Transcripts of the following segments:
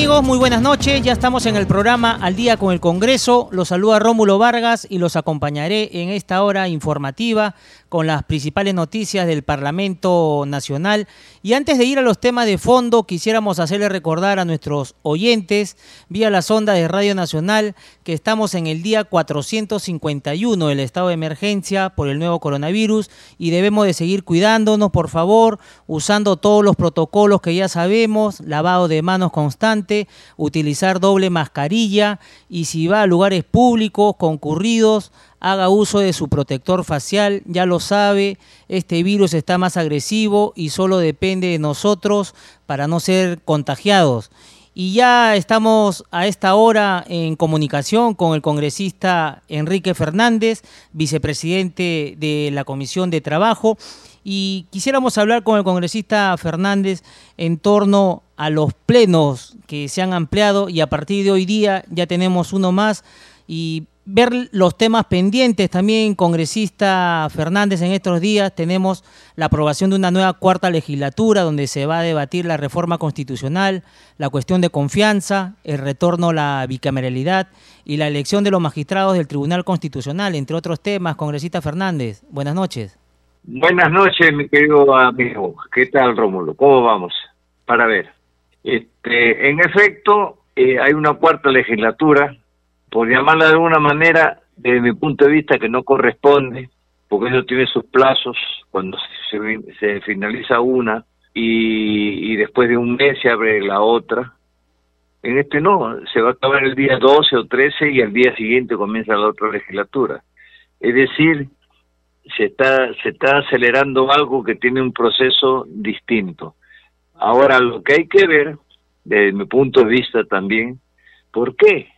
Amigos? Muy buenas noches. Ya estamos en el programa Al día con el Congreso. Los saluda Rómulo Vargas y los acompañaré en esta hora informativa con las principales noticias del Parlamento Nacional. Y antes de ir a los temas de fondo, quisiéramos hacerle recordar a nuestros oyentes vía la sonda de Radio Nacional que estamos en el día 451 del estado de emergencia por el nuevo coronavirus y debemos de seguir cuidándonos, por favor, usando todos los protocolos que ya sabemos, lavado de manos constante, utilizar doble mascarilla y si va a lugares públicos concurridos, haga uso de su protector facial, ya lo sabe, este virus está más agresivo y solo depende de nosotros para no ser contagiados. Y ya estamos a esta hora en comunicación con el congresista Enrique Fernández, vicepresidente de la Comisión de Trabajo, y quisiéramos hablar con el congresista Fernández en torno a los plenos que se han ampliado y a partir de hoy día ya tenemos uno más y ver los temas pendientes también, congresista Fernández, en estos días tenemos la aprobación de una nueva cuarta legislatura donde se va a debatir la reforma constitucional, la cuestión de confianza, el retorno a la bicameralidad y la elección de los magistrados del Tribunal Constitucional, entre otros temas. Congresista Fernández, buenas noches. Buenas noches, mi querido amigo. ¿Qué tal, Rómulo? ¿Cómo vamos? Para ver. Este, en efecto, eh, hay una cuarta legislatura por llamarla de alguna manera, desde mi punto de vista, que no corresponde, porque eso tiene sus plazos, cuando se, finaliza una y, después de un mes se abre la otra. En este no, se va a acabar el día 12 o 13 y al día siguiente comienza la otra legislatura. Es decir, se está, se está acelerando algo que tiene un proceso distinto. Ahora, lo que hay que ver, desde mi punto de vista también, ¿por qué?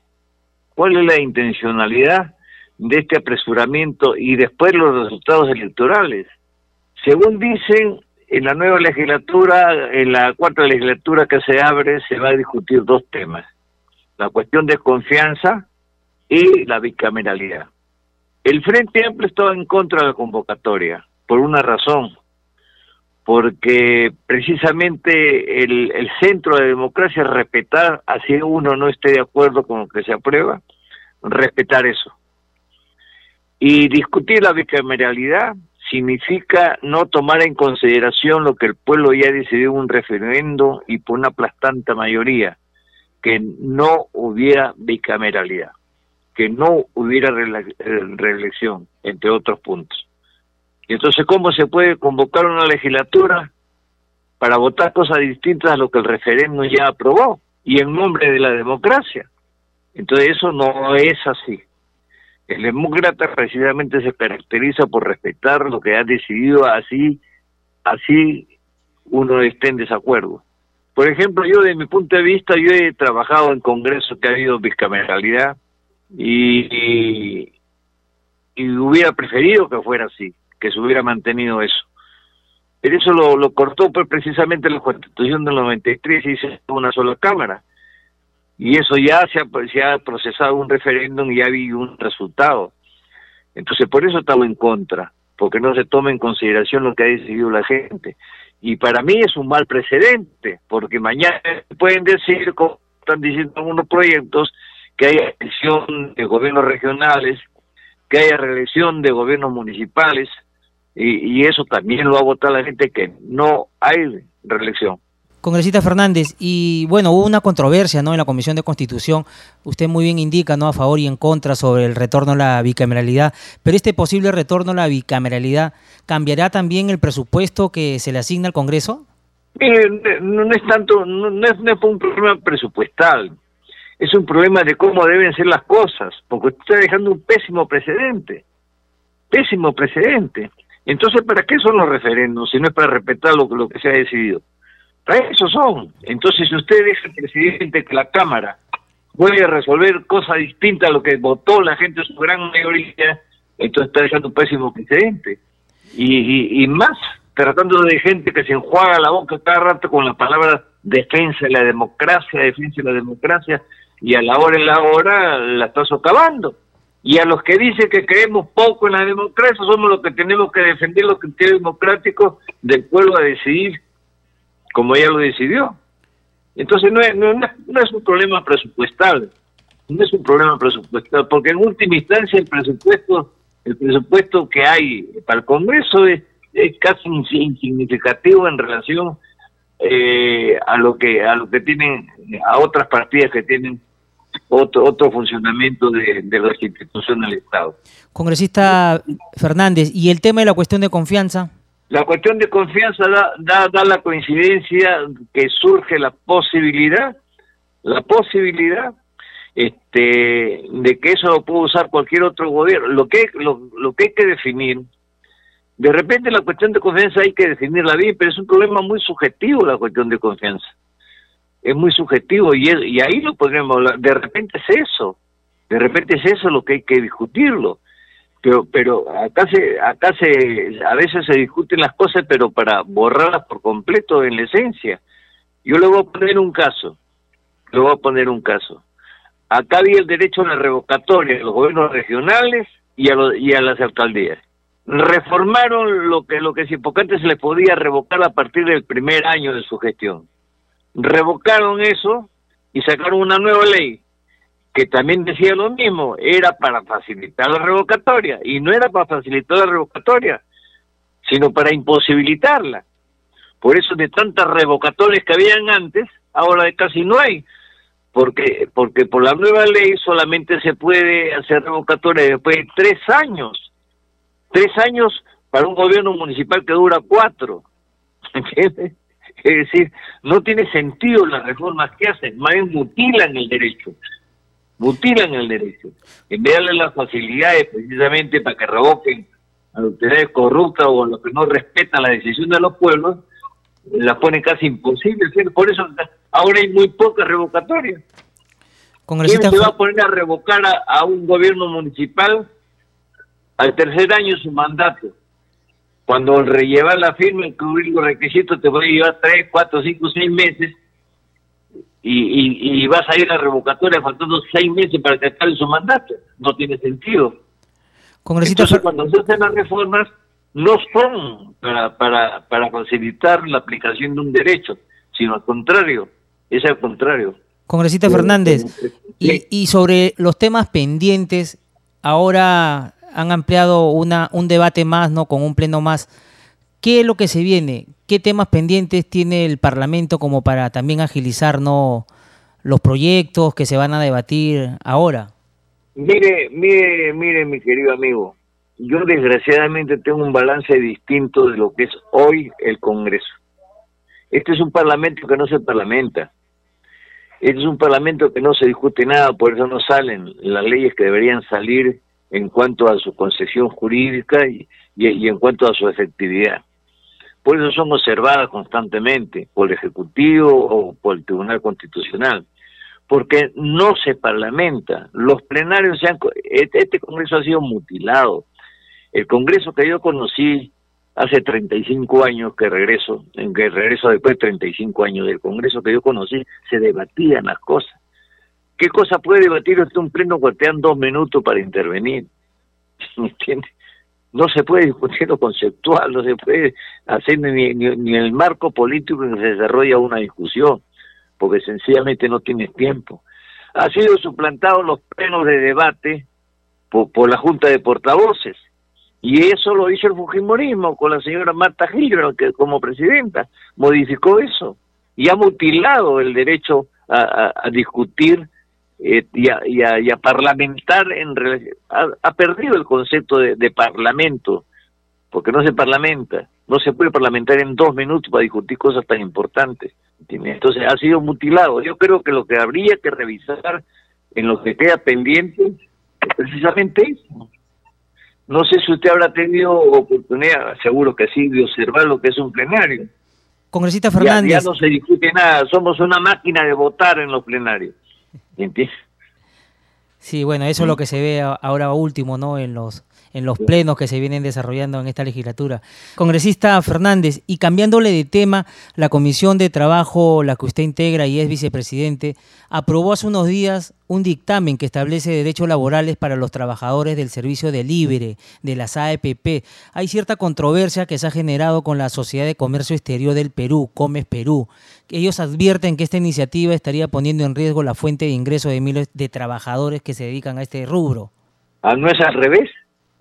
Cuál es la intencionalidad de este apresuramiento y después los resultados electorales. Según dicen, en la nueva legislatura, en la cuarta legislatura que se abre, se va a discutir dos temas. La cuestión de confianza y la bicameralidad. El Frente Amplio estaba en contra de la convocatoria, por una razón, porque precisamente el, centro de democracia es respetar, así uno no esté de acuerdo con lo que se aprueba, respetar eso. Y discutir la bicameralidad significa no tomar en consideración lo que el pueblo ya decidió en un referendo y por una aplastante mayoría, que no hubiera bicameralidad, que no hubiera reelección, entre otros puntos. Entonces, ¿cómo se puede convocar una legislatura para votar cosas distintas a lo que el referéndum ya aprobó y en nombre de la democracia? Entonces, eso no es así. El demócrata precisamente se caracteriza por respetar lo que ha decidido así, así uno esté en desacuerdo. Por ejemplo, yo de mi punto de vista, yo he trabajado en congresos que ha habido bicameralidad y hubiera preferido que fuera así que se hubiera mantenido eso. Pero eso lo, lo cortó precisamente la Constitución del 93 y hizo una sola Cámara. Y eso ya se ha, se ha procesado un referéndum y ya habido un resultado. Entonces, por eso estamos en contra, porque no se toma en consideración lo que ha decidido la gente. Y para mí es un mal precedente, porque mañana pueden decir, como están diciendo algunos proyectos, que hay elección de gobiernos regionales, que haya reelección de gobiernos municipales, y, eso también lo va a votar la gente que no hay reelección. Congresista Fernández, y bueno, hubo una controversia ¿no? en la Comisión de Constitución, usted muy bien indica ¿no? a favor y en contra sobre el retorno a la bicameralidad, pero este posible retorno a la bicameralidad, ¿cambiará también el presupuesto que se le asigna al Congreso? no, es tanto, no, no es un problema presupuestal, es un problema de cómo deben ser las cosas, porque usted está dejando un pésimo precedente, pésimo precedente. Entonces, ¿para qué son los referendos si no es para respetar lo, lo que se ha decidido? Para eso son. Entonces, si usted deja al presidente que la Cámara puede resolver cosas distintas a lo que votó la gente, su gran mayoría, entonces está dejando un pésimo precedente. Y, y, más, tratando de gente que se enjuaga la boca cada rato con la palabra defensa de la democracia, defensa de la democracia, y a la hora en la hora la está socavando. Y a los que dicen que creemos poco en la democracia, somos los que tenemos que defender los criterios democráticos del pueblo a decidir como ella lo decidió. Entonces no es, no, es un problema presupuestal, no es un problema presupuestal, porque en última instancia el presupuesto, el presupuesto que hay para el Congreso es, casi insignificativo en relación eh, a lo que a lo que tienen a otras partidas que tienen otro otro funcionamiento de, de las instituciones del Estado. Congresista Fernández, ¿y el tema de la cuestión de confianza? La cuestión de confianza da, da, la coincidencia que surge la posibilidad, la posibilidad este, de que eso lo pueda usar cualquier otro gobierno. Lo que, lo, lo que hay que definir, de repente la cuestión de confianza hay que definirla bien, pero es un problema muy subjetivo la cuestión de confianza. Es muy subjetivo y, ahí lo podríamos hablar. De repente es eso, de repente es eso lo que hay que discutirlo. Pero pero acá se acá se a veces se discuten las cosas pero para borrarlas por completo en la esencia. Yo le voy a poner un caso le voy a poner un caso. Acá había el derecho a la revocatoria a los gobiernos regionales y a y a las alcaldías. Reformaron lo que lo que si antes se les podía revocar a partir del primer año de su gestión revocaron eso y sacaron una nueva ley que también decía lo mismo, era para facilitar la revocatoria, y no era para facilitar la revocatoria, sino para imposibilitarla. Por eso de tantas revocatorias que habían antes, ahora casi no hay, porque, porque por la nueva ley solamente se puede hacer revocatoria después de tres años, tres años para un gobierno municipal que dura cuatro, ¿entiendes? Es decir, no tiene sentido las reformas que hacen, más bien mutilan el derecho mutilan el derecho. En vez de darle las facilidades precisamente para que revoquen a los autoridades corruptas o a los que no respetan la decisión de los pueblos, las ponen casi imposible. Por eso ahora hay muy pocas revocatorias. ¿Quién se va a poner a revocar a, un gobierno municipal al tercer año su mandato? Cuando el rellevar la firma y cubrir los requisitos te puede llevar tres, cuatro, cinco, seis meses y, y, vas a ir a revocatoria faltando seis meses para que acabe su mandato. No tiene sentido. Entonces, cuando se hacen las reformas, no son para, para, para facilitar la aplicación de un derecho, sino al contrario, es al contrario. Congresista Fernández, y, y sobre los temas pendientes, ahora han ampliado una, un debate más, ¿no? Con un pleno más. ¿Qué es lo que se viene? ¿Qué temas pendientes tiene el Parlamento como para también agilizar ¿no? los proyectos que se van a debatir ahora? Mire, mire, mire, mi querido amigo, yo desgraciadamente tengo un balance distinto de lo que es hoy el Congreso. Este es un parlamento que no se parlamenta. Este es un parlamento que no se discute nada, por eso no salen las leyes que deberían salir en cuanto a su concesión jurídica y, en cuanto a su efectividad. Por eso son observadas constantemente por el Ejecutivo o por el Tribunal Constitucional, porque no se parlamenta. Los plenarios se han... Este, este Congreso ha sido mutilado. El Congreso que yo conocí hace 35 años que regreso, en que regreso después de 35 años del Congreso que yo conocí, se debatían las cosas. ¿Qué cosa puede debatir usted un pleno cuando te dan dos minutos para intervenir? ¿Me entiende? no se puede discutir lo conceptual, no se puede hacer ni, ni, el marco político en que se desarrolla una discusión, porque sencillamente no tiene tiempo. Ha sido suplantado los plenos de debate por, la Junta de Portavoces, y eso lo hizo el Fujimorismo con la señora Marta Gilbert, que como presidenta modificó eso, y ha mutilado el derecho a discutir eh, y, a, parlamentar en ha, perdido el concepto de, parlamento porque no se parlamenta no se puede parlamentar en dos minutos para discutir cosas tan importantes. Entonces ha sido mutilado. Yo creo que lo que habría que revisar en lo que queda pendiente es precisamente eso. No sé si usted habrá tenido oportunidad seguro que sí de observar lo que es un plenario. Congresista Fernández. ya no se discute nada, somos una máquina de votar en los plenarios Sí, bueno, eso es lo que se ve ahora último, ¿no? En los en los plenos que se vienen desarrollando en esta legislatura. Congresista Fernández, y cambiándole de tema, la Comisión de Trabajo, la que usted integra y es vicepresidente, aprobó hace unos días un dictamen que establece derechos laborales para los trabajadores del servicio de libre, de las AEPP. Hay cierta controversia que se ha generado con la Sociedad de Comercio Exterior del Perú, Comes Perú. Ellos advierten que esta iniciativa estaría poniendo en riesgo la fuente de ingreso de miles de trabajadores que se dedican a este rubro. ¿Ah, ¿No es al revés?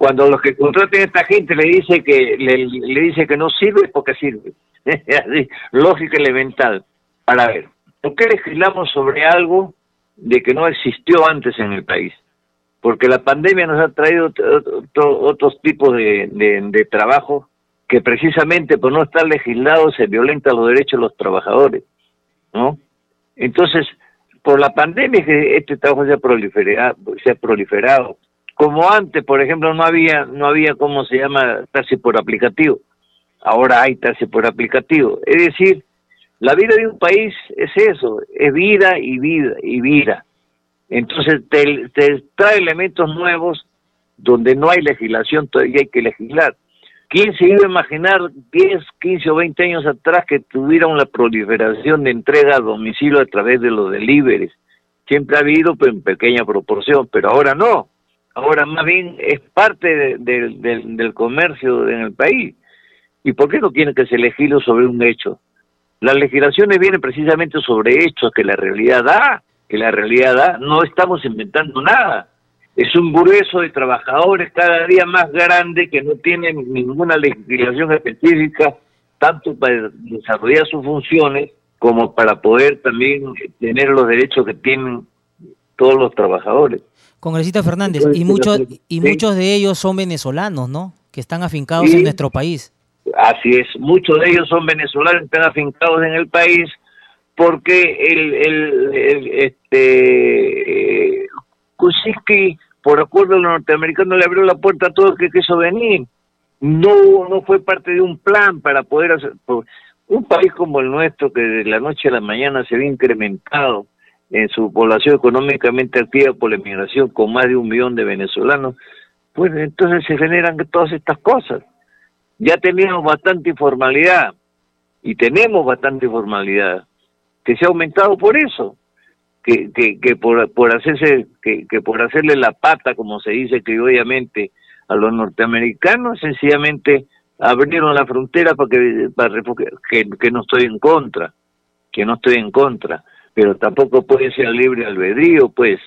cuando los que contraten a esta gente le dice que le, dice que no sirve porque sirve lógica elemental para ver ¿por qué legislamos sobre algo de que no existió antes en el país? porque la pandemia nos ha traído otros tipos de, trabajo que precisamente por no estar legislado se violentan los derechos de los trabajadores ¿no? entonces por la pandemia que este trabajo se ha proliferado, se ha proliferado como antes, por ejemplo, no había, no había, ¿cómo se llama?, taxi por aplicativo. Ahora hay taxi por aplicativo. Es decir, la vida de un país es eso, es vida y vida y vida. Entonces te, trae elementos nuevos donde no hay legislación, todavía hay que legislar. ¿Quién se iba a imaginar 10, 15 o 20 años atrás que tuviera una proliferación de entrega a domicilio a través de los deliveries? Siempre ha habido, pero en pequeña proporción, pero ahora no. Ahora más bien es parte del comercio en el país. ¿Y por qué no tiene que ser elegido sobre un hecho? Las legislaciones vienen precisamente sobre hechos que la realidad da, que la realidad da. No estamos inventando nada. Es un grueso de trabajadores cada día más grande que no tienen ninguna legislación específica, tanto para desarrollar sus funciones como para poder también tener los derechos que tienen todos los trabajadores. Congresista Fernández, y muchos, y muchos de ellos son venezolanos, ¿no? Que están afincados en nuestro país. Así es, muchos de ellos son venezolanos, están afincados en el país porque el, el, este Kuczynski, por acuerdo los norteamericanos, le abrió la puerta a todo el que quiso venir. No, no fue parte de un plan para poder hacer. Un país como el nuestro, que de la noche a la mañana se ve incrementado en su población económicamente activa por la inmigración con más de un millón de venezolanos, pues entonces se generan todas estas cosas. Ya teníamos bastante informalidad y tenemos bastante informalidad que se ha aumentado por eso, que, que, que por, por hacerse que, que por hacerle la pata, como se dice obviamente a los norteamericanos, sencillamente abrieron la frontera para que, para que no estoy en contra, que no estoy en contra pero tampoco puede ser libre albedrío, pues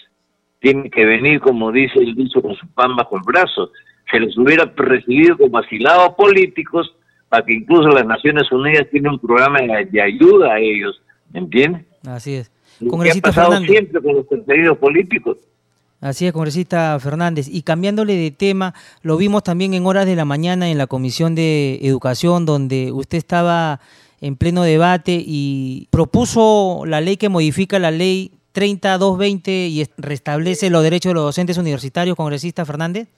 tiene que venir, como dice el dicho, con su pan bajo el brazo. Se les hubiera recibido como asilados políticos para que incluso las Naciones Unidas tienen un programa de, ayuda a ellos, ¿me entiendes? Así es. Congresista ha pasado siempre con los perseguidos políticos. Así es, congresista Fernández. Y cambiándole de tema, lo vimos también en horas de la mañana en la Comisión de Educación, donde usted estaba en pleno debate y propuso la ley que modifica la ley 30220 y restablece los derechos de los docentes universitarios, congresista Fernández?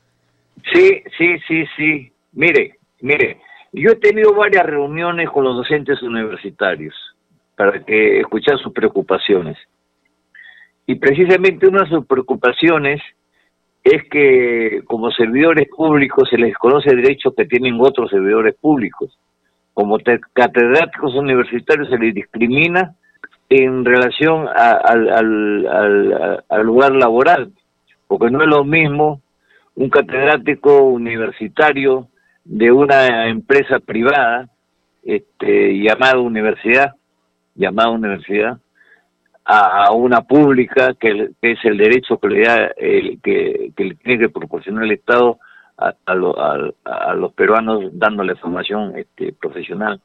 Sí, sí, sí, sí. Mire, mire, yo he tenido varias reuniones con los docentes universitarios para que escuchar sus preocupaciones. Y precisamente una de sus preocupaciones es que como servidores públicos se les conoce derechos que tienen otros servidores públicos como catedráticos universitarios se les discrimina en relación al, lugar laboral, porque no es lo mismo un catedrático universitario de una empresa privada este, llamada universidad, llamada universidad, a, una pública que, es el derecho que le da, el, que, le tiene que proporcionar el Estado a, a, los peruanos dándole formación este, profesional.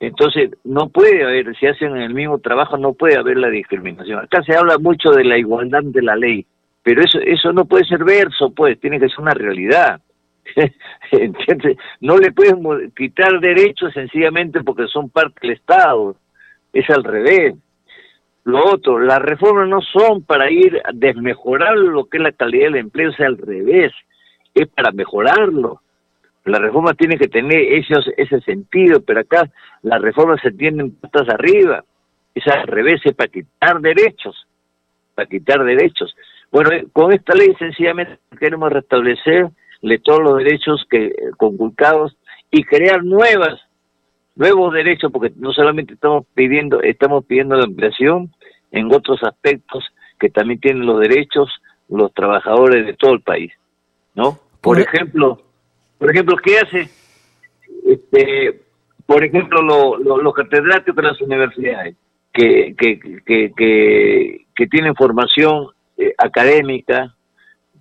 Entonces, no puede haber, si hacen el mismo trabajo, no puede haber la discriminación. Acá se habla mucho de la igualdad de la ley, pero eso, eso no puede ser verso, pues, tiene que ser una realidad. Entonces, no le pueden quitar derechos sencillamente porque son parte del Estado, es al revés. Lo otro, las reformas no son para ir a desmejorar lo que es la calidad del empleo, es al revés es para mejorarlo. La reforma tiene que tener esos, ese sentido, pero acá las reformas se tienen patas arriba. Es al revés, es para quitar derechos. para quitar derechos. Bueno, eh, con esta ley sencillamente queremos restablecerle todos los derechos que conculcados y crear nuevas nuevos derechos porque no solamente estamos pidiendo estamos pidiendo la ampliación en otros aspectos que también tienen los derechos los trabajadores de todo el país, ¿no? Por ejemplo, por ejemplo, ¿qué hace este por ejemplo, los catedráticos de las universidades que, que, que, que, tienen formación eh, académica,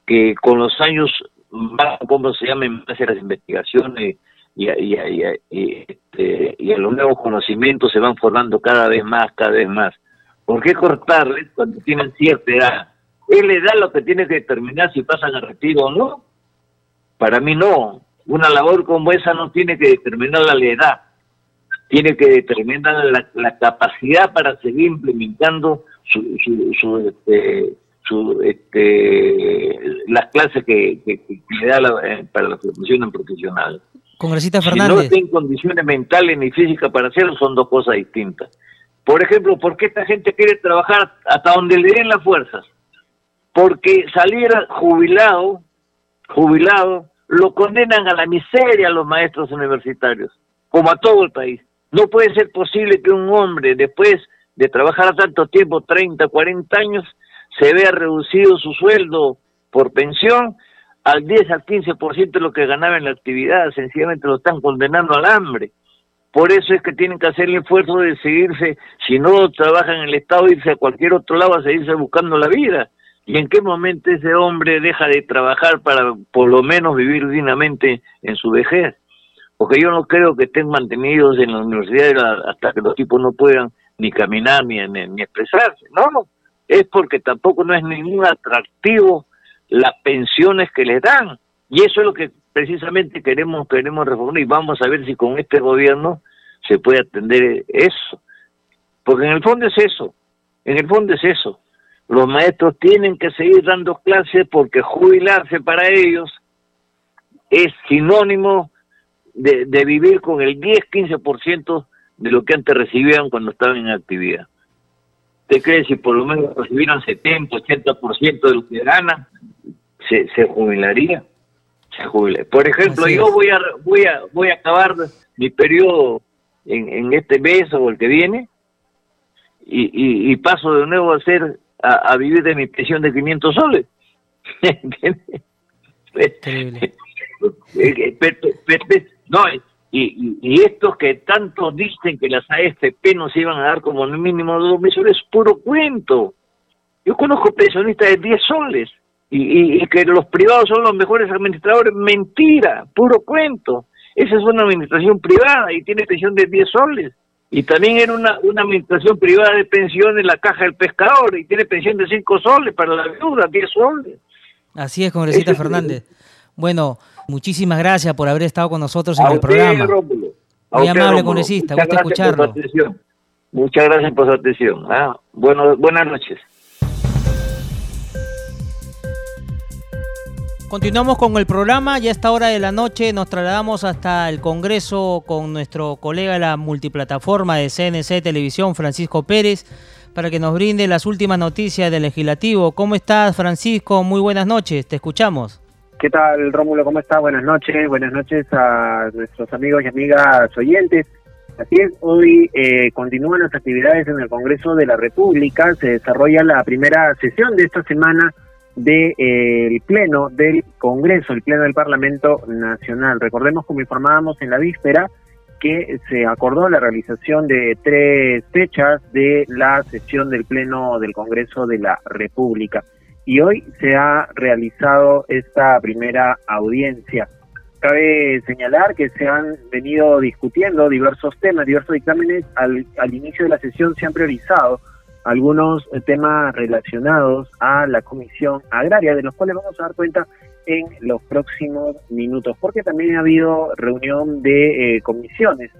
que con los años ¿cómo se llaman? hacer las investigaciones y, y, y, este, y a los nuevos conocimientos se van formando cada vez más, cada vez más. ¿Por qué cortarles cuando tienen cierta edad? ¿Es la edad lo que tiene que determinar si pasan a retiro o no? Para mí no. Una labor como esa no tiene que determinar la edad tiene que determinar la, capacidad para seguir implementando su, su, este, su, este, las clases que, que, da eh, para la formación profesional. Congresista Fernández. Si no tiene condiciones mentales ni físicas para hacerlo, son dos cosas distintas. Por ejemplo, ¿por qué esta gente quiere trabajar hasta donde le den las fuerzas? Porque salir jubilado, jubilado, lo condenan a la miseria a los maestros universitarios, como a todo el país. No puede ser posible que un hombre, después de trabajar tanto tiempo, 30, 40 años, se vea reducido su sueldo por pensión al 10 al 15% de lo que ganaba en la actividad, sencillamente lo están condenando al hambre. Por eso es que tienen que hacer el esfuerzo de seguirse, si no trabajan en el Estado, irse a cualquier otro lado a seguirse buscando la vida. ¿Y en qué momento ese hombre deja de trabajar para por lo menos vivir dignamente en su vejez? porque yo no creo que estén mantenidos en la universidad hasta que los tipos no puedan ni caminar ni, ni, expresarse. No, es porque tampoco no es ningún atractivo las pensiones que les dan. Y eso es lo que precisamente queremos, queremos reformar y vamos a ver si con este gobierno se puede atender eso. Porque en el fondo es eso, en el fondo es eso. Los maestros tienen que seguir dando clases porque jubilarse para ellos es sinónimo de, vivir con el 10-15% de lo que antes recibían cuando estaban en actividad. ¿Usted cree si por lo menos recibieran 70-80% de lo que ganan, se, se jubilaría? Se jubilaría. Por ejemplo, yo voy a, voy, a, voy a acabar mi periodo en, en este mes o el que viene y, y, paso de nuevo a hacer a, vivir de mi pensión de 500 soles. No, y, y, estos que tanto dicen que las AFP nos iban a dar como mínimo dos meses, es puro cuento. Yo conozco pensionistas de 10 soles y, y, que los privados son los mejores administradores. Mentira, puro cuento. Esa es una administración privada y tiene pensión de 10 soles. Y también era una, una administración privada de pensión en la caja del pescador y tiene pensión de 5 soles para la viuda, 10 soles. Así es, congresista Fernández. Bueno, muchísimas gracias por haber estado con nosotros en el programa. Muy amable, congresista, gusto escucharlo. Muchas gracias por su atención. Ah, bueno, buenas noches. Continuamos con el programa, ya a esta hora de la noche nos trasladamos hasta el Congreso con nuestro colega de la multiplataforma de CNC Televisión, Francisco Pérez, para que nos brinde las últimas noticias del legislativo. ¿Cómo estás, Francisco? Muy buenas noches, te escuchamos. ¿Qué tal, Rómulo? ¿Cómo estás? Buenas noches. Buenas noches a nuestros amigos y amigas oyentes. Así es, hoy eh, continúan las actividades en el Congreso de la República. Se desarrolla la primera sesión de esta semana del de, eh, Pleno del Congreso, el Pleno del Parlamento Nacional. Recordemos, como informábamos en la víspera, que se acordó la realización de tres fechas de la sesión del Pleno del Congreso de la República y hoy se ha realizado esta primera audiencia. Cabe señalar que se han venido discutiendo diversos temas, diversos dictámenes. Al, al inicio de la sesión se han priorizado algunos temas relacionados a la Comisión Agraria, de los cuales vamos a dar cuenta en los próximos minutos, porque también ha habido reunión de eh, comisiones.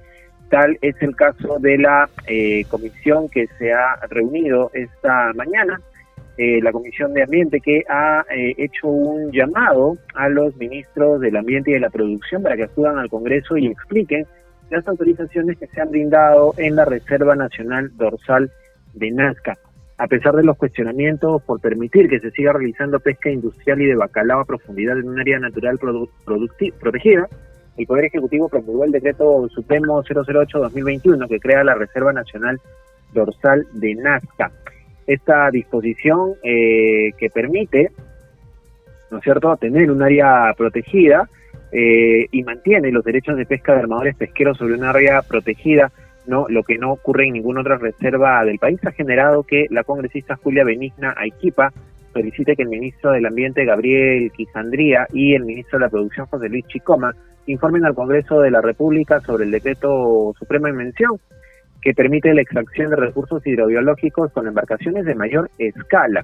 Tal es el caso de la eh, comisión que se ha reunido esta mañana, eh, la Comisión de Ambiente que ha eh, hecho un llamado a los ministros del Ambiente y de la Producción para que acudan al Congreso y expliquen las autorizaciones que se han brindado en la Reserva Nacional Dorsal de Nazca. A pesar de los cuestionamientos por permitir que se siga realizando pesca industrial y de bacalao a profundidad en un área natural protegida, el Poder Ejecutivo promulgó el decreto supremo 008-2021 que crea la Reserva Nacional Dorsal de Nazca. Esta disposición eh, que permite, ¿no es cierto?, tener un área protegida eh, y mantiene los derechos de pesca de armadores pesqueros sobre un área protegida, no lo que no ocurre en ninguna otra reserva del país, ha generado que la congresista Julia Benigna Aiquipa solicite que el ministro del Ambiente Gabriel Quisandría y el ministro de la Producción José Luis Chicoma informen al Congreso de la República sobre el decreto supremo en mención que permite la extracción de recursos hidrobiológicos con embarcaciones de mayor escala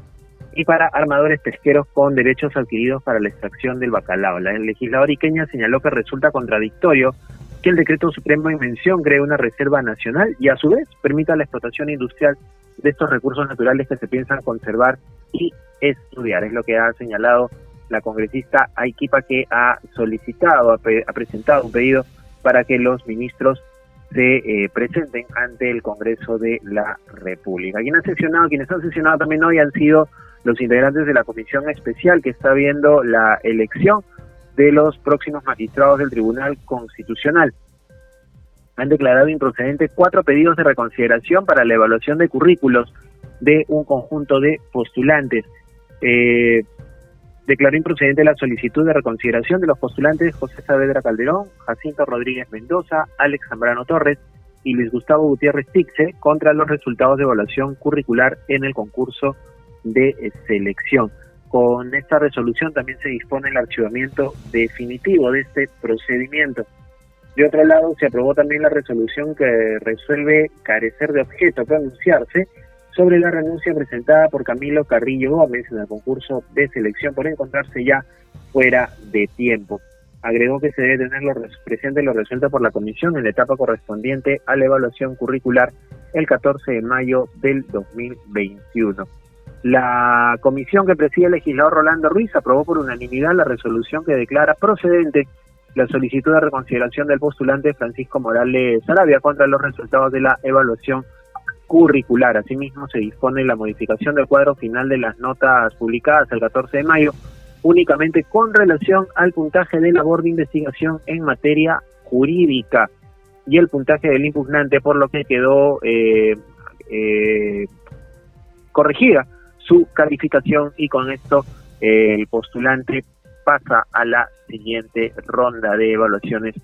y para armadores pesqueros con derechos adquiridos para la extracción del bacalao. La legisladora iqueña señaló que resulta contradictorio que el decreto supremo en mención cree una reserva nacional y a su vez permita la explotación industrial de estos recursos naturales que se piensan conservar y estudiar. Es lo que ha señalado la congresista Aikipa que ha solicitado, ha, presentado un pedido para que los ministros se eh, presenten ante el Congreso de la República. Quienes han sesionado, quienes han sesionado también hoy han sido los integrantes de la comisión especial que está viendo la elección de los próximos magistrados del Tribunal Constitucional. Han declarado improcedentes cuatro pedidos de reconsideración para la evaluación de currículos de un conjunto de postulantes. Eh, declaró improcedente la solicitud de reconsideración de los postulantes José Saavedra Calderón, Jacinto Rodríguez Mendoza, Alex Zambrano Torres y Luis Gustavo Gutiérrez Tixe contra los resultados de evaluación curricular en el concurso de selección. Con esta resolución también se dispone el archivamiento definitivo de este procedimiento. De otro lado, se aprobó también la resolución que resuelve carecer de objeto pronunciarse sobre la renuncia presentada por Camilo Carrillo Gómez en el concurso de selección por encontrarse ya fuera de tiempo. Agregó que se debe tener lo presente lo resuelto por la comisión en la etapa correspondiente a la evaluación curricular el 14 de mayo del 2021. La comisión que preside el legislador Rolando Ruiz aprobó por unanimidad la resolución que declara procedente la solicitud de reconsideración del postulante Francisco Morales Sarabia contra los resultados de la evaluación curricular. Asimismo, se dispone la modificación del cuadro final de las notas publicadas el 14 de mayo, únicamente con relación al puntaje de labor de investigación en materia jurídica y el puntaje del impugnante, por lo que quedó eh, eh, corregida su calificación y con esto eh, el postulante pasa a la siguiente ronda de evaluaciones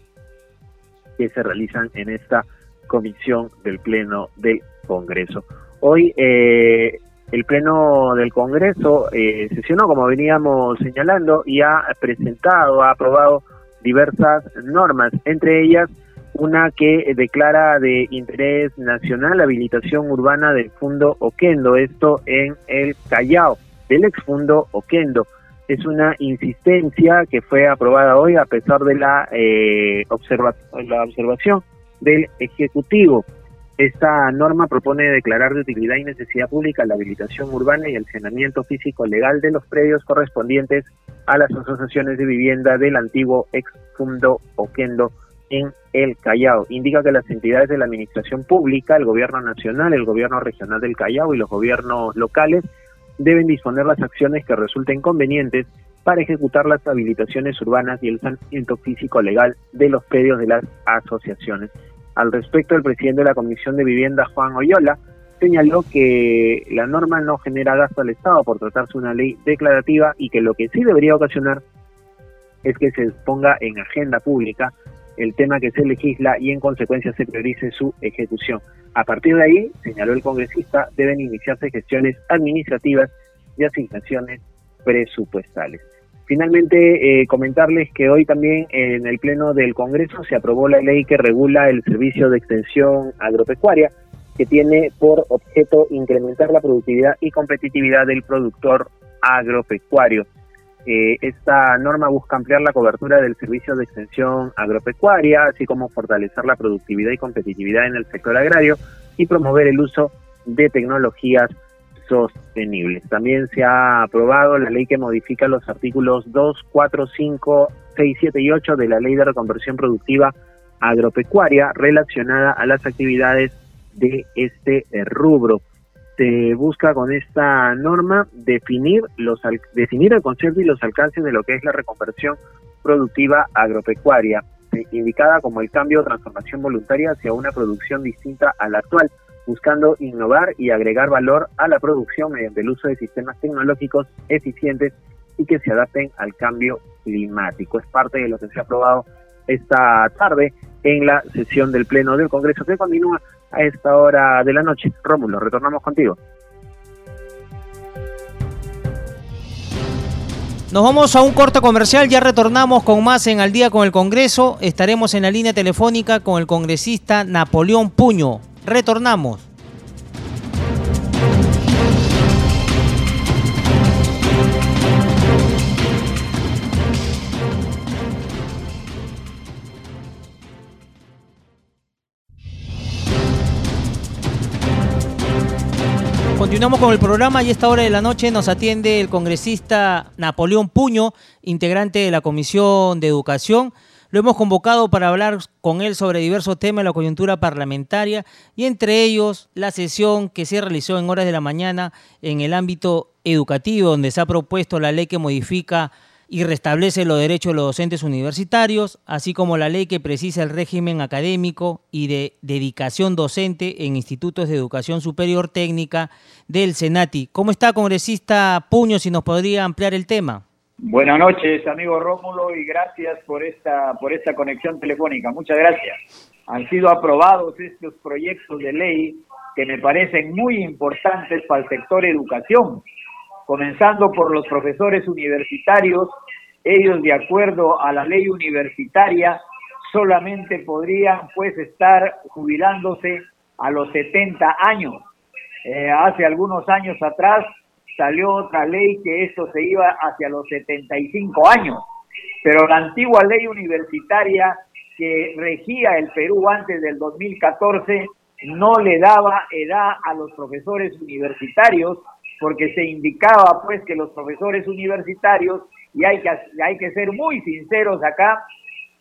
que se realizan en esta comisión del Pleno del Congreso. Hoy eh, el Pleno del Congreso eh, sesionó, como veníamos señalando, y ha presentado, ha aprobado diversas normas, entre ellas una que declara de interés nacional la habilitación urbana del Fundo Oquendo, esto en el Callao, del exfundo Oquendo. Es una insistencia que fue aprobada hoy a pesar de la, eh, la observación del Ejecutivo. Esta norma propone declarar de utilidad y necesidad pública la habilitación urbana y el saneamiento físico legal de los predios correspondientes a las asociaciones de vivienda del antiguo ex fundo Oquendo en el Callao. Indica que las entidades de la administración pública, el gobierno nacional, el gobierno regional del Callao y los gobiernos locales deben disponer las acciones que resulten convenientes para ejecutar las habilitaciones urbanas y el saneamiento físico legal de los predios de las asociaciones. Al respecto, el presidente de la Comisión de Vivienda, Juan Oyola, señaló que la norma no genera gasto al Estado por tratarse una ley declarativa y que lo que sí debería ocasionar es que se ponga en agenda pública el tema que se legisla y en consecuencia se priorice su ejecución. A partir de ahí, señaló el congresista, deben iniciarse gestiones administrativas y asignaciones presupuestales. Finalmente, eh, comentarles que hoy también en el Pleno del Congreso se aprobó la ley que regula el servicio de extensión agropecuaria, que tiene por objeto incrementar la productividad y competitividad del productor agropecuario. Eh, esta norma busca ampliar la cobertura del servicio de extensión agropecuaria, así como fortalecer la productividad y competitividad en el sector agrario y promover el uso de tecnologías sostenibles. También se ha aprobado la ley que modifica los artículos 2, 4, 5, 6, 7 y 8 de la Ley de Reconversión Productiva Agropecuaria relacionada a las actividades de este rubro. Se busca con esta norma definir los definir el concepto y los alcances de lo que es la reconversión productiva agropecuaria, eh, indicada como el cambio o transformación voluntaria hacia una producción distinta a la actual, buscando innovar y agregar valor a la producción mediante el uso de sistemas tecnológicos eficientes y que se adapten al cambio climático. Es parte de lo que se ha aprobado esta tarde en la sesión del Pleno del Congreso que continúa a esta hora de la noche. Rómulo, retornamos contigo. Nos vamos a un corto comercial, ya retornamos con más en Al día con el Congreso. Estaremos en la línea telefónica con el congresista Napoleón Puño. Retornamos. Continuamos con el programa y a esta hora de la noche nos atiende el congresista Napoleón Puño, integrante de la Comisión de Educación. Lo hemos convocado para hablar con él sobre diversos temas de la coyuntura parlamentaria y entre ellos la sesión que se realizó en horas de la mañana en el ámbito educativo, donde se ha propuesto la ley que modifica y restablece los derechos de los docentes universitarios, así como la ley que precisa el régimen académico y de dedicación docente en institutos de educación superior técnica del Senati. ¿Cómo está, congresista Puño, si nos podría ampliar el tema? Buenas noches, amigo Rómulo, y gracias por esta, por esta conexión telefónica. Muchas gracias. Han sido aprobados estos proyectos de ley que me parecen muy importantes para el sector educación, comenzando por los profesores universitarios ellos de acuerdo a la ley universitaria solamente podrían pues estar jubilándose a los 70 años. Eh, hace algunos años atrás salió otra ley que esto se iba hacia los 75 años, pero la antigua ley universitaria que regía el Perú antes del 2014 no le daba edad a los profesores universitarios porque se indicaba pues que los profesores universitarios y hay que, hay que ser muy sinceros acá,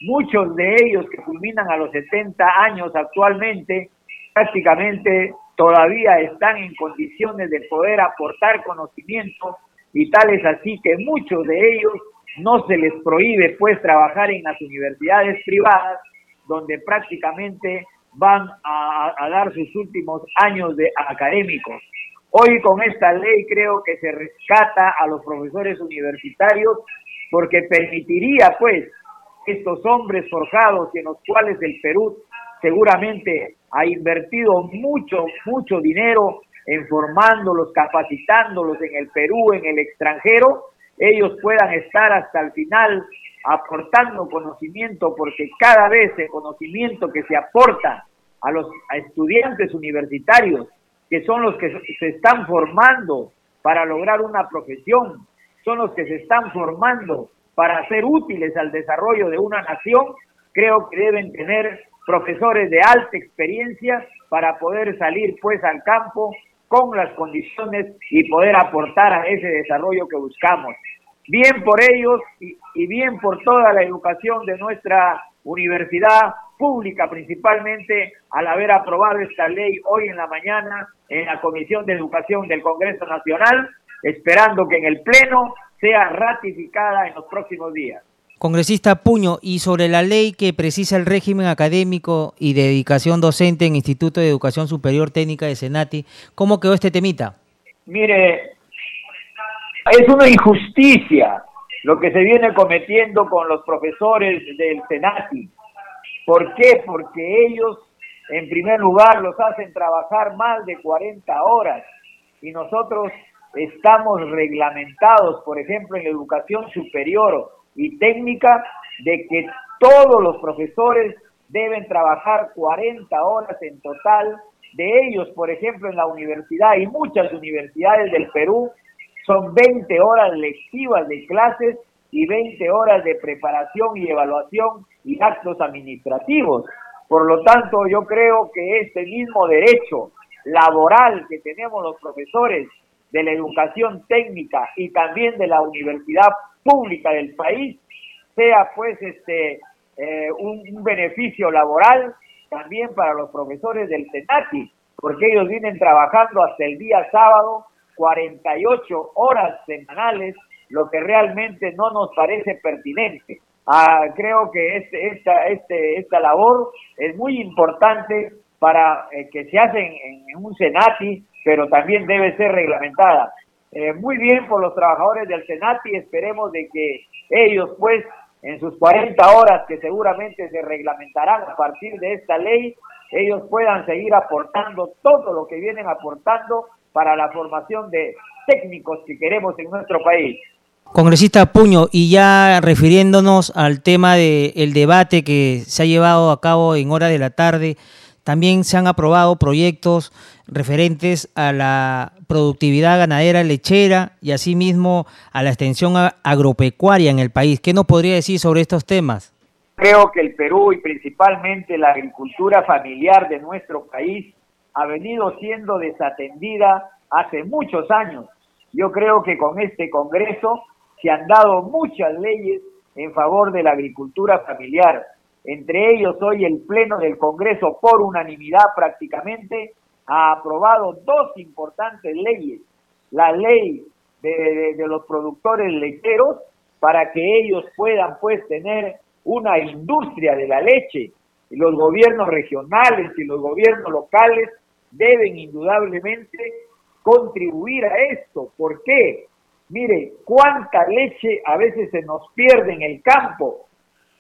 muchos de ellos que culminan a los 70 años actualmente, prácticamente todavía están en condiciones de poder aportar conocimiento y tal es así que muchos de ellos no se les prohíbe pues trabajar en las universidades privadas donde prácticamente van a, a dar sus últimos años de académicos. Hoy con esta ley creo que se rescata a los profesores universitarios porque permitiría pues estos hombres forjados en los cuales el Perú seguramente ha invertido mucho, mucho dinero en formándolos, capacitándolos en el Perú, en el extranjero, ellos puedan estar hasta el final aportando conocimiento, porque cada vez el conocimiento que se aporta a los estudiantes universitarios que son los que se están formando para lograr una profesión, son los que se están formando para ser útiles al desarrollo de una nación, creo que deben tener profesores de alta experiencia para poder salir pues al campo con las condiciones y poder aportar a ese desarrollo que buscamos. Bien por ellos y, y bien por toda la educación de nuestra universidad pública principalmente al haber aprobado esta ley hoy en la mañana en la Comisión de Educación del Congreso Nacional, esperando que en el Pleno sea ratificada en los próximos días. Congresista Puño, y sobre la ley que precisa el régimen académico y de dedicación docente en Instituto de Educación Superior Técnica de Senati, ¿cómo quedó este temita? Mire, es una injusticia lo que se viene cometiendo con los profesores del Senati. ¿Por qué? Porque ellos, en primer lugar, los hacen trabajar más de 40 horas y nosotros estamos reglamentados, por ejemplo, en la educación superior y técnica, de que todos los profesores deben trabajar 40 horas en total. De ellos, por ejemplo, en la universidad y muchas universidades del Perú, son 20 horas lectivas de clases y 20 horas de preparación y evaluación y actos administrativos. Por lo tanto, yo creo que este mismo derecho laboral que tenemos los profesores de la educación técnica y también de la universidad pública del país sea pues este eh, un, beneficio laboral también para los profesores del CENATI, porque ellos vienen trabajando hasta el día sábado 48 horas semanales, lo que realmente no nos parece pertinente. Ah, creo que este, esta, este, esta labor es muy importante para eh, que se hace en, un Senati, pero también debe ser reglamentada. Eh, muy bien por los trabajadores del Senati, esperemos de que ellos pues en sus 40 horas que seguramente se reglamentarán a partir de esta ley, ellos puedan seguir aportando todo lo que vienen aportando para la formación de técnicos que queremos en nuestro país. Congresista Puño, y ya refiriéndonos al tema del debate que se ha llevado a cabo en hora de la tarde, también se han aprobado proyectos referentes a la productividad ganadera lechera y asimismo a la extensión agropecuaria en el país. ¿Qué nos podría decir sobre estos temas? Creo que el Perú y principalmente la agricultura familiar de nuestro país ha venido siendo desatendida hace muchos años. Yo creo que con este Congreso se han dado muchas leyes en favor de la agricultura familiar. Entre ellos, hoy el Pleno del Congreso, por unanimidad prácticamente, ha aprobado dos importantes leyes. La ley de, los productores lecheros, para que ellos puedan pues tener una industria de la leche. Los gobiernos regionales y los gobiernos locales deben indudablemente contribuir a esto. ¿Por qué? Mire, cuánta leche a veces se nos pierde en el campo.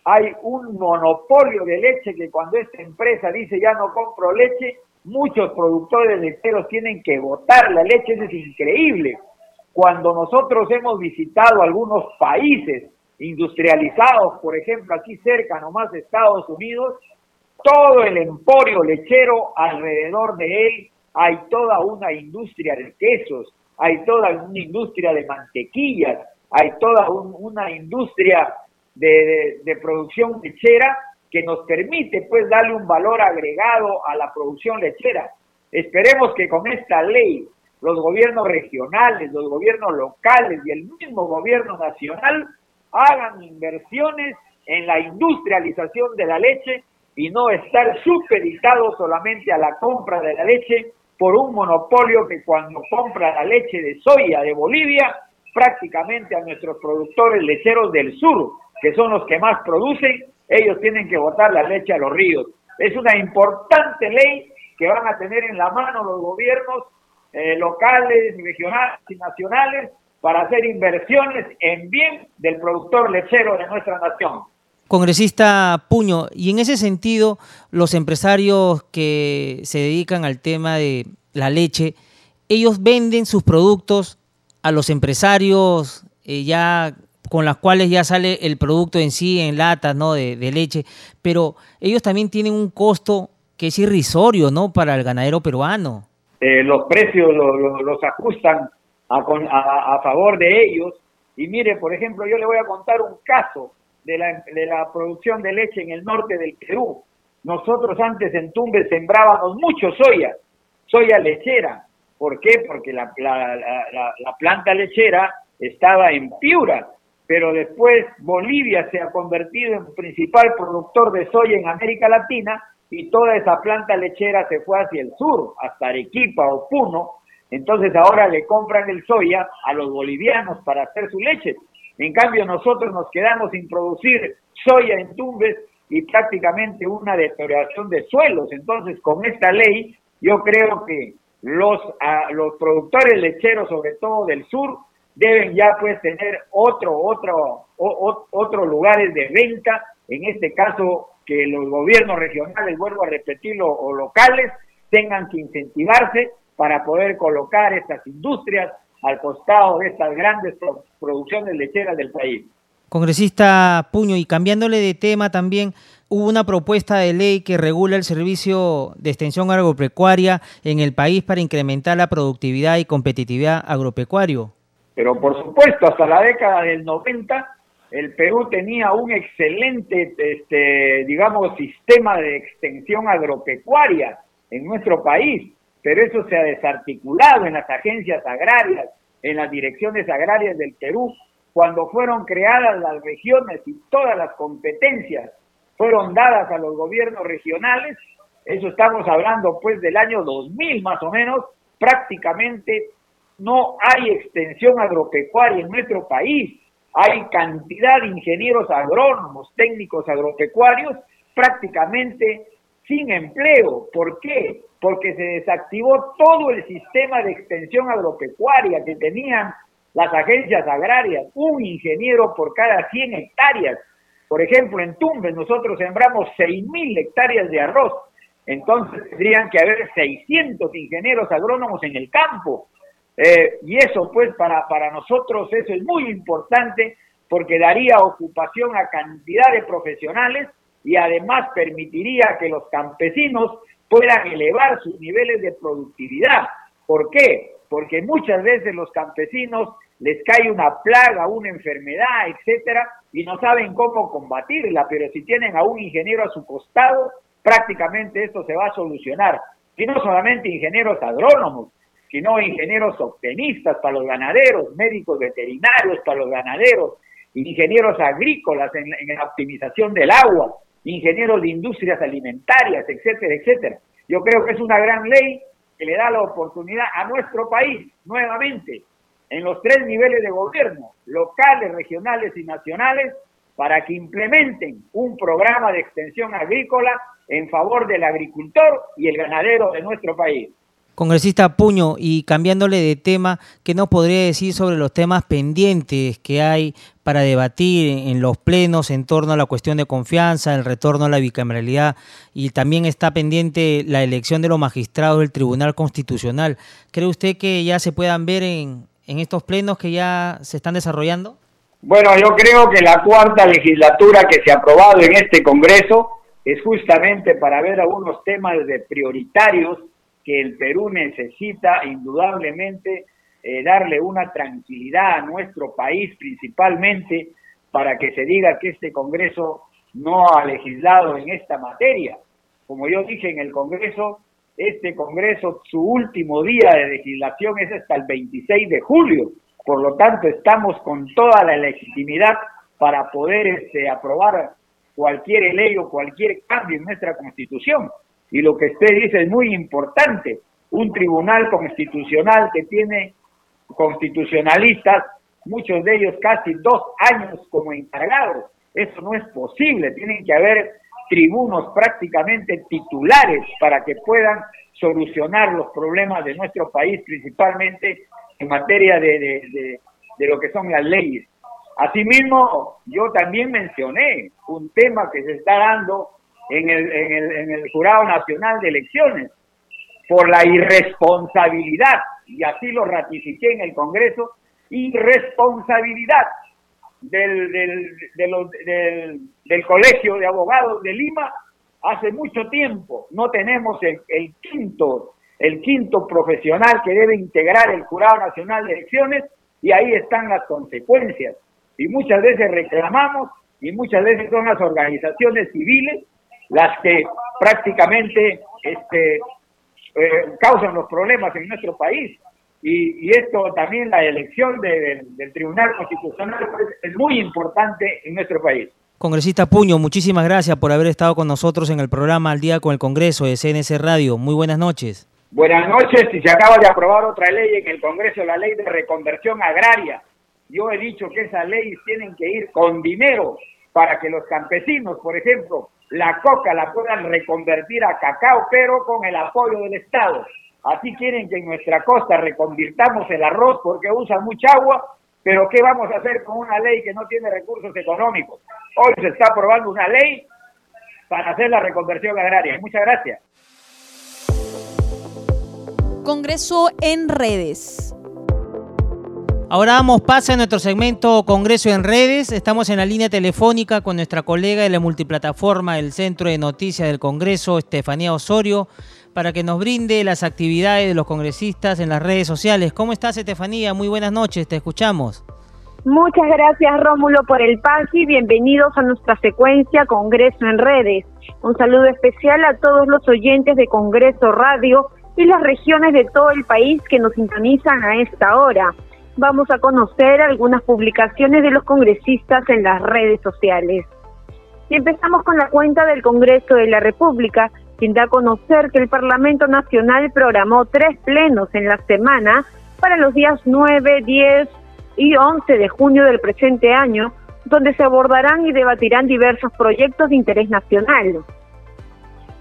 Hay un monopolio de leche que cuando esta empresa dice ya no compro leche, muchos productores lecheros tienen que botar la leche. Eso es increíble. Cuando nosotros hemos visitado algunos países industrializados, por ejemplo, aquí cerca nomás de Estados Unidos, todo el emporio lechero alrededor de él hay toda una industria de quesos, hay toda una industria de mantequillas, hay toda una industria de, de, producción lechera que nos permite pues darle un valor agregado a la producción lechera. Esperemos que con esta ley los gobiernos regionales, los gobiernos locales y el mismo gobierno nacional hagan inversiones en la industrialización de la leche y no estar supeditados solamente a la compra de la leche por un monopolio que cuando compra la leche de soya de Bolivia, prácticamente a nuestros productores lecheros del sur, que son los que más producen, ellos tienen que botar la leche a los ríos. Es una importante ley que van a tener en la mano los gobiernos eh, locales, regionales y nacionales para hacer inversiones en bien del productor lechero de nuestra nación. Congresista Puño, y en ese sentido, los empresarios que se dedican al tema de la leche, ellos venden sus productos a los empresarios eh, ya con las cuales ya sale el producto en sí en latas ¿no? de, leche, pero ellos también tienen un costo que es irrisorio ¿no? para el ganadero peruano. Eh, los precios los ajustan a, a, a favor de ellos. Y mire, por ejemplo, yo le voy a contar un caso de la, de la producción de leche en el norte del Perú. Nosotros antes en Tumbes sembrábamos mucho soya, soya lechera. ¿Por qué? Porque la, la, la, planta lechera estaba en Piura, pero después Bolivia se ha convertido en principal productor de soya en América Latina y toda esa planta lechera se fue hacia el sur, hasta Arequipa o Puno. Entonces ahora le compran el soya a los bolivianos para hacer su leche. En cambio, nosotros nos quedamos sin producir soya en Tumbes y prácticamente una deterioración de suelos. Entonces, con esta ley, yo creo que los, los productores lecheros, sobre todo del sur, deben ya pues tener otro, otro, otros lugares de venta, en este caso que los gobiernos regionales, vuelvo a repetirlo, o locales, tengan que incentivarse para poder colocar estas industrias al costado de estas grandes producciones lecheras del país. Congresista Puño, y cambiándole de tema también, hubo una propuesta de ley que regula el servicio de extensión agropecuaria en el país para incrementar la productividad y competitividad agropecuario. Pero por supuesto, hasta la década del 90, el Perú tenía un excelente, este, digamos, sistema de extensión agropecuaria en nuestro país pero eso se ha desarticulado en las agencias agrarias, en las direcciones agrarias del Perú, cuando fueron creadas las regiones y todas las competencias fueron dadas a los gobiernos regionales, eso estamos hablando pues del año 2000 más o menos, prácticamente no hay extensión agropecuaria en nuestro país. Hay cantidad de ingenieros agrónomos, técnicos agropecuarios, prácticamente sin empleo. ¿Por qué? Porque se desactivó todo el sistema de extensión agropecuaria que tenían las agencias agrarias, un ingeniero por cada 100 hectáreas. Por ejemplo, en Tumbes nosotros sembramos 6.000 hectáreas de arroz, entonces tendrían que haber 600 ingenieros agrónomos en el campo. Eh, y eso, pues, para, para nosotros eso es muy importante porque daría ocupación a cantidad de profesionales y además permitiría que los campesinos puedan elevar sus niveles de productividad. ¿Por qué? Porque muchas veces los campesinos les cae una plaga, una enfermedad, etcétera, y no saben cómo combatirla, pero si tienen a un ingeniero a su costado, prácticamente esto se va a solucionar. Y no solamente ingenieros agrónomos, sino ingenieros optimistas para los ganaderos, médicos veterinarios para los ganaderos, ingenieros agrícolas en, la optimización del agua, ingenieros de industrias alimentarias, etcétera, etcétera. Yo creo que es una gran ley que le da la oportunidad a nuestro país, nuevamente, en los tres niveles de gobierno, locales, regionales y nacionales, para que implementen un programa de extensión agrícola en favor del agricultor y el ganadero de nuestro país. Congresista Puño, y cambiándole de tema, ¿qué nos podría decir sobre los temas pendientes que hay para debatir en los plenos en torno a la cuestión de confianza, el retorno a la bicameralidad y también está pendiente la elección de los magistrados del Tribunal Constitucional? ¿Cree usted que ya se puedan ver en, en estos plenos que ya se están desarrollando? Bueno, yo creo que la cuarta legislatura que se ha aprobado en este Congreso es justamente para ver algunos temas de prioritarios que el Perú necesita indudablemente eh, darle una tranquilidad a nuestro país, principalmente para que se diga que este Congreso no ha legislado en esta materia. Como yo dije en el Congreso, este Congreso, su último día de legislación es hasta el 26 de julio. Por lo tanto, estamos con toda la legitimidad para poder este, aprobar cualquier ley o cualquier cambio en nuestra Constitución. Y lo que usted dice es muy importante. Un tribunal constitucional que tiene constitucionalistas, muchos de ellos casi dos años como encargados. Eso no es posible. Tienen que haber tribunos prácticamente titulares para que puedan solucionar los problemas de nuestro país, principalmente en materia de, de lo que son las leyes. Asimismo, yo también mencioné un tema que se está dando en el, en el, en el Jurado Nacional de Elecciones por la irresponsabilidad, y así lo ratifiqué en el Congreso, irresponsabilidad del, del, del, del, Colegio de Abogados de Lima hace mucho tiempo. No tenemos el, el, quinto, el quinto profesional que debe integrar el Jurado Nacional de Elecciones y ahí están las consecuencias. Y muchas veces reclamamos y muchas veces son las organizaciones civiles las que prácticamente este, eh, causan los problemas en nuestro país. Y, esto también, la elección del Tribunal Constitucional es muy importante en nuestro país. Congresista Puño, muchísimas gracias por haber estado con nosotros en el programa Al Día con el Congreso de CNC Radio. Muy buenas noches. Buenas noches. Y se acaba de aprobar otra ley en el Congreso, la ley de reconversión agraria. Yo he dicho que esas leyes tienen que ir con dinero para que los campesinos, por ejemplo, la coca la puedan reconvertir a cacao, pero con el apoyo del Estado. Así quieren que en nuestra costa reconvirtamos el arroz porque usa mucha agua, pero ¿qué vamos a hacer con una ley que no tiene recursos económicos? Hoy se está aprobando una ley para hacer la reconversión agraria. Muchas gracias. Congreso en redes. Ahora damos paso a nuestro segmento Congreso en redes. Estamos en la línea telefónica con nuestra colega de la multiplataforma del Centro de Noticias del Congreso, Estefanía Osorio, para que nos brinde las actividades de los congresistas en las redes sociales. ¿Cómo estás, Estefanía? Muy buenas noches, te escuchamos. Muchas gracias, Rómulo, por el pase y bienvenidos a nuestra secuencia Congreso en redes. Un saludo especial a todos los oyentes de Congreso Radio y las regiones de todo el país que nos sintonizan a esta hora vamos a conocer algunas publicaciones de los congresistas en las redes sociales. Y empezamos con la cuenta del Congreso de la República, quien da a conocer que el Parlamento Nacional programó tres plenos en la semana para los días 9, 10 y 11 de junio del presente año, donde se abordarán y debatirán diversos proyectos de interés nacional.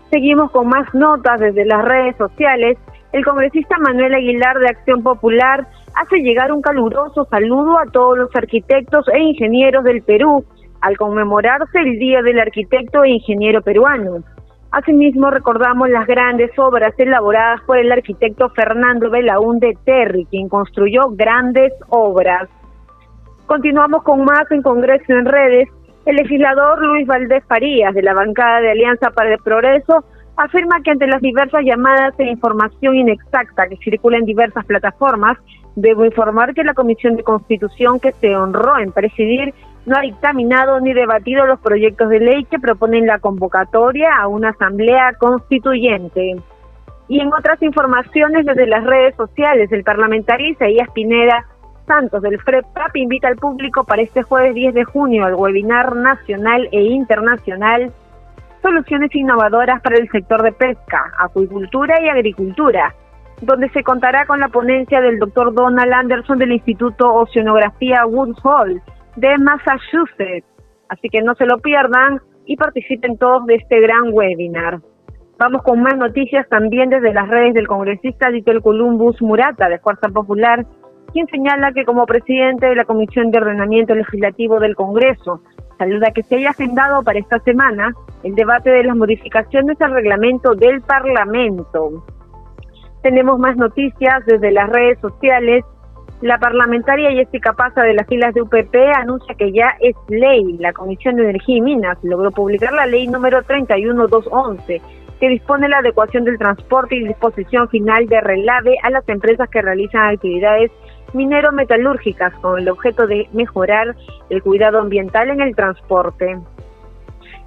Seguimos con más notas desde las redes sociales. El congresista Manuel Aguilar de Acción Popular hace llegar un caluroso saludo a todos los arquitectos e ingenieros del Perú al conmemorarse el Día del Arquitecto e Ingeniero Peruano. Asimismo, recordamos las grandes obras elaboradas por el arquitecto Fernando Belaúnde Terry, quien construyó grandes obras. Continuamos con más en Congreso en Redes. El legislador Luis Valdés Farías, de la bancada de Alianza para el Progreso, afirma que ante las diversas llamadas e información inexacta que circula en diversas plataformas, debo informar que la Comisión de Constitución que se honró en presidir no ha dictaminado ni debatido los proyectos de ley que proponen la convocatoria a una asamblea constituyente. Y en otras informaciones desde las redes sociales, el parlamentario Isaías Pineda Santos del FREPAP invita al público para este jueves 10 de junio al webinar nacional e internacional Soluciones innovadoras para el sector de pesca, acuicultura y agricultura, donde se contará con la ponencia del doctor Donald Anderson del Instituto Oceanografía Woods Hall de Massachusetts. Así que no se lo pierdan y participen todos de este gran webinar. Vamos con más noticias también desde las redes del congresista Ditel Columbus Murata de Fuerza Popular, quien señala que como presidente de la Comisión de Ordenamiento Legislativo del Congreso, saluda que se haya agendado para esta semana el debate de las modificaciones al reglamento del Parlamento. Tenemos más noticias desde las redes sociales la parlamentaria Jessica Paza de las filas de UPP anuncia que ya es ley. La Comisión de Energía y Minas logró publicar la ley número 31211 que dispone la adecuación del transporte y disposición final de relave a las empresas que realizan actividades minero-metalúrgicas con el objeto de mejorar el cuidado ambiental en el transporte.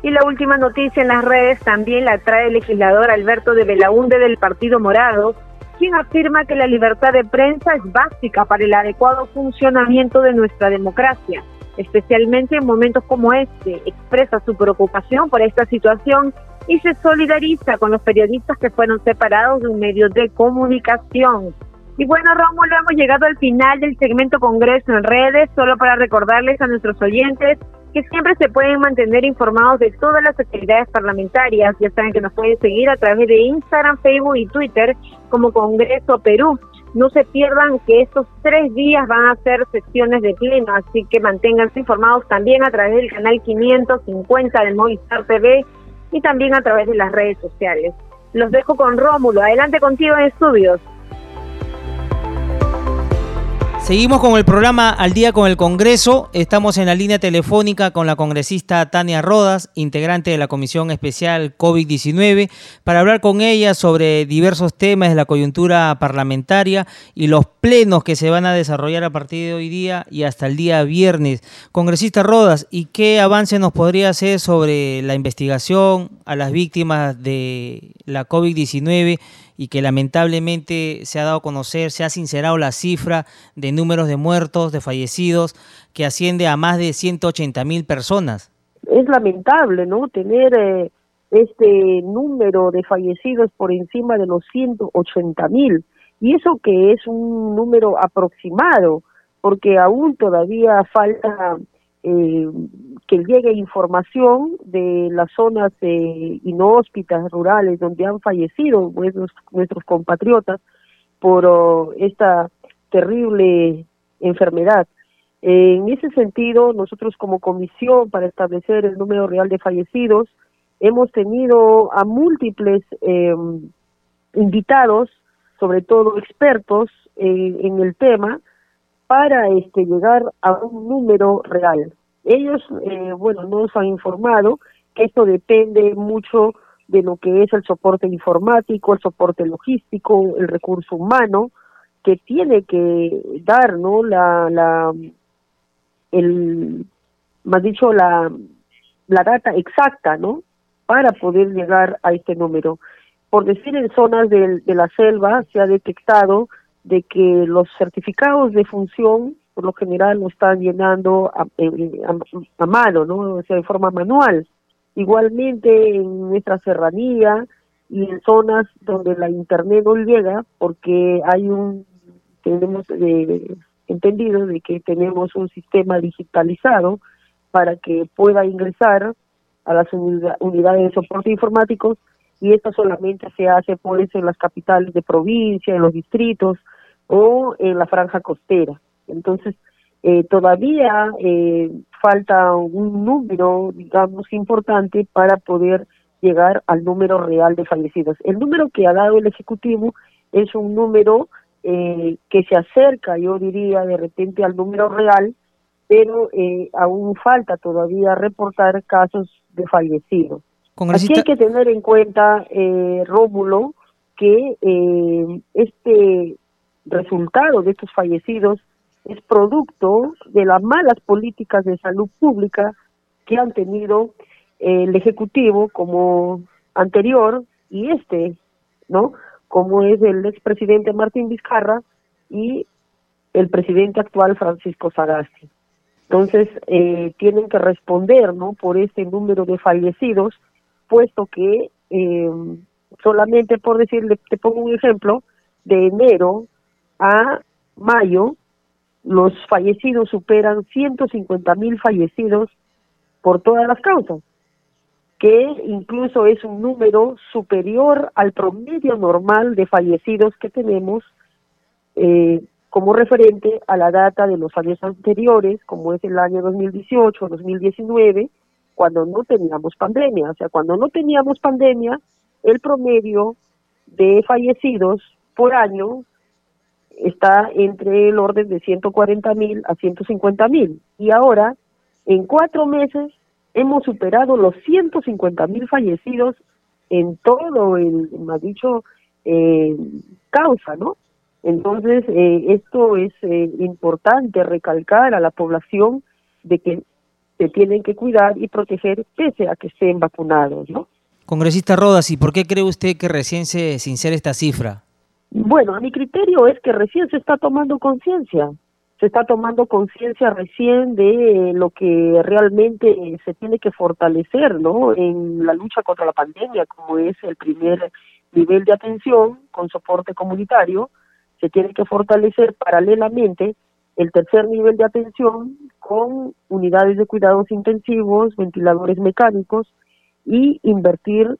Y la última noticia en las redes también la trae el legislador Alberto de Belaunde del Partido Morado, quien afirma que la libertad de prensa es básica para el adecuado funcionamiento de nuestra democracia, especialmente en momentos como este. Expresa su preocupación por esta situación y se solidariza con los periodistas que fueron separados de un medio de comunicación. Y bueno, Rómulo, hemos llegado al final del segmento Congreso en redes, solo para recordarles a nuestros oyentes que siempre se pueden mantener informados de todas las actividades parlamentarias. Ya saben que nos pueden seguir a través de Instagram, Facebook y Twitter como Congreso Perú. No se pierdan que estos tres días van a ser sesiones de pleno, así que manténganse informados también a través del canal 550 de Movistar TV y también a través de las redes sociales. Los dejo con Rómulo. Adelante contigo en estudios. Seguimos con el programa Al día con el Congreso. Estamos en la línea telefónica con la congresista Tania Rodas, integrante de la Comisión Especial COVID-19, para hablar con ella sobre diversos temas de la coyuntura parlamentaria y los plenos que se van a desarrollar a partir de hoy día y hasta el día viernes. Congresista Rodas, ¿y qué avance nos podría hacer sobre la investigación a las víctimas de la COVID-19? y que lamentablemente se ha dado a conocer, se ha sincerado la cifra de números de muertos, de fallecidos, que asciende a más de 180 mil personas. Es lamentable, ¿no? Tener eh, este número de fallecidos por encima de los 180 mil. Y eso que es un número aproximado, porque aún todavía falta eh, que llegue información de las zonas eh, inhóspitas, rurales, donde han fallecido nuestros, compatriotas por oh, esta terrible enfermedad. En ese sentido, nosotros como comisión para establecer el número real de fallecidos, hemos tenido a múltiples em, invitados, sobre todo expertos en el tema, para este, llegar a un número real. Ellos, eh, bueno, nos han informado que esto depende mucho de lo que es el soporte informático, el soporte logístico, el recurso humano, que tiene que dar, ¿no? La, la, el, más dicho, la, la data exacta, ¿no? Para poder llegar a este número. Por decir, en zonas de, de la selva se ha detectado de que los certificados de función por lo general lo están llenando a, a, mano, ¿no? Sea, de forma manual. Igualmente en nuestra serranía y en zonas donde la internet no llega porque hay un tenemos eh, entendido de que tenemos un sistema digitalizado para que pueda ingresar a las unidades de soporte informáticos y esto solamente se hace pues en las capitales de provincia, en los distritos o en la franja costera. Entonces, eh, todavía eh, falta un número, digamos, importante para poder llegar al número real de fallecidos. El número que ha dado el Ejecutivo es un número eh, que se acerca, yo diría, de repente al número real, pero eh, aún falta todavía reportar casos de fallecidos. Así hay que tener en cuenta, eh, Rómulo, que eh, este resultado de estos fallecidos es producto de las malas políticas de salud pública que han tenido el Ejecutivo como anterior y este, ¿no? Como es el expresidente Martín Vizcarra y el presidente actual Francisco Sagasti. Entonces, eh, tienen que responder, ¿no? Por este número de fallecidos, puesto que eh, solamente por decirle, te pongo un ejemplo, de enero a mayo, los fallecidos superan 150 mil fallecidos por todas las causas, que incluso es un número superior al promedio normal de fallecidos que tenemos eh, como referente a la data de los años anteriores, como es el año 2018 o 2019, cuando no teníamos pandemia. O sea, cuando no teníamos pandemia, el promedio de fallecidos por año está entre el orden de 140 mil a 150 mil. Y ahora, en cuatro meses, hemos superado los 150 mil fallecidos en todo el, más dicho, eh, causa, ¿no? Entonces, eh, esto es eh, importante recalcar a la población de que se tienen que cuidar y proteger pese a que estén vacunados, ¿no? Congresista Rodas, ¿y por qué cree usted que recién se sincera esta cifra? Bueno, a mi criterio es que recién se está tomando conciencia, se está tomando conciencia recién de lo que realmente se tiene que fortalecer, ¿no? En la lucha contra la pandemia, como es el primer nivel de atención con soporte comunitario, se tiene que fortalecer paralelamente el tercer nivel de atención con unidades de cuidados intensivos, ventiladores mecánicos y invertir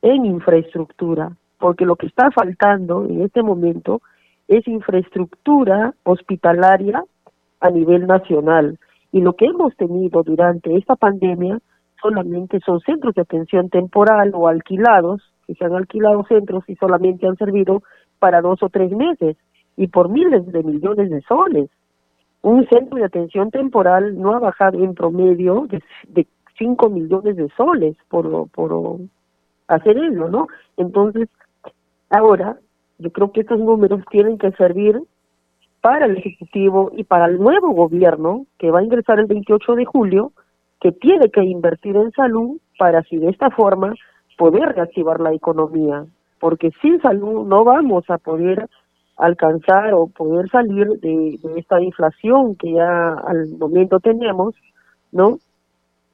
en infraestructura, porque lo que está faltando en este momento es infraestructura hospitalaria a nivel nacional. Y lo que hemos tenido durante esta pandemia solamente son centros de atención temporal o alquilados, que se han alquilado centros y solamente han servido para dos o tres meses y por miles de millones de soles. Un centro de atención temporal no ha bajado en promedio de, de 5 millones de soles por, por hacer eso, ¿no? Entonces, ahora, yo creo que estos números tienen que servir para el Ejecutivo y para el nuevo gobierno que va a ingresar el 28 de julio, que tiene que invertir en salud para así de esta forma poder reactivar la economía porque sin salud no vamos a poder alcanzar o poder salir de, esta inflación que ya al momento tenemos, ¿no?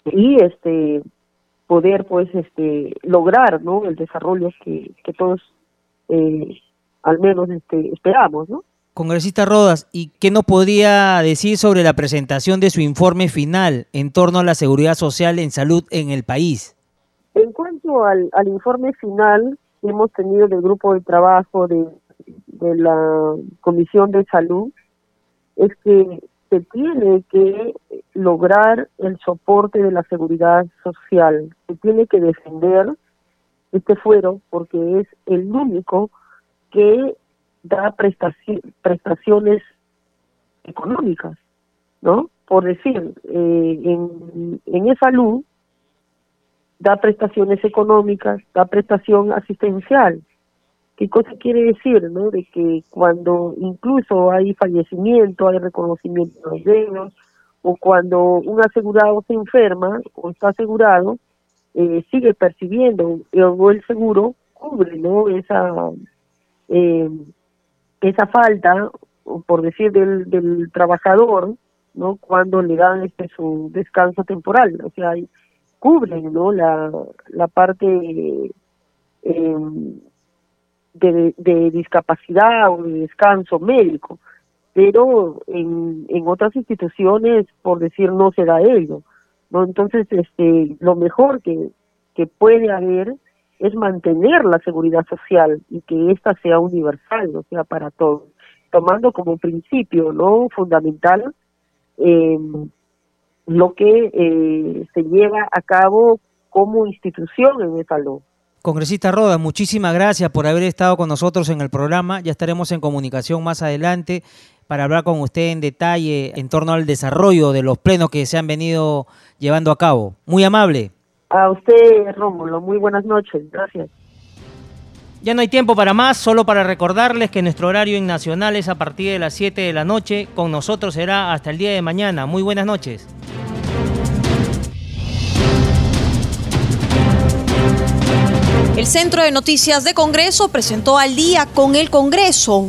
Y este poder pues este lograr, ¿no? El desarrollo que, que todos eh, al menos este esperamos, ¿no? Congresista Rodas, ¿y qué nos podría decir sobre la presentación de su informe final en torno a la seguridad social en salud en el país? En cuanto al, al informe final, hemos tenido del grupo de trabajo de, de la Comisión de Salud es que se tiene que lograr el soporte de la seguridad social, se tiene que defender este fuero porque es el único que da prestaciones económicas, ¿no? Por decir, eh, en, en salud da prestaciones económicas, da prestación asistencial. ¿Qué cosa quiere decir? ¿no? De que cuando incluso hay fallecimiento, hay reconocimiento de ellos, o cuando un asegurado se enferma o está asegurado, eh, sigue percibiendo, o el seguro cubre ¿no? esa, eh, esa falta, por decir, del, del trabajador, ¿no? cuando le dan este su descanso temporal. O sea, cubren no la, la parte em, de, de, discapacidad o de descanso médico, pero en, en otras instituciones, por decir, no se da ello. ¿No? Entonces, este, lo mejor que, que puede haber es mantener la seguridad social y que ésta sea universal, o sea, para todos, tomando como principio no fundamental eh, lo que eh, se lleva a cabo como institución en esa ley. Congresista Roda, muchísimas gracias por haber estado con nosotros en el programa. Ya estaremos en comunicación más adelante para hablar con usted en detalle en torno al desarrollo de los plenos que se han venido llevando a cabo. Muy amable. A usted, Rómulo, muy buenas noches. Gracias. Ya no hay tiempo para más, solo para recordarles que nuestro horario en Nacional es a partir de las 7 de la noche. Con nosotros será hasta el día de mañana. Muy buenas noches. El Centro de Noticias de Congreso presentó al día con el Congreso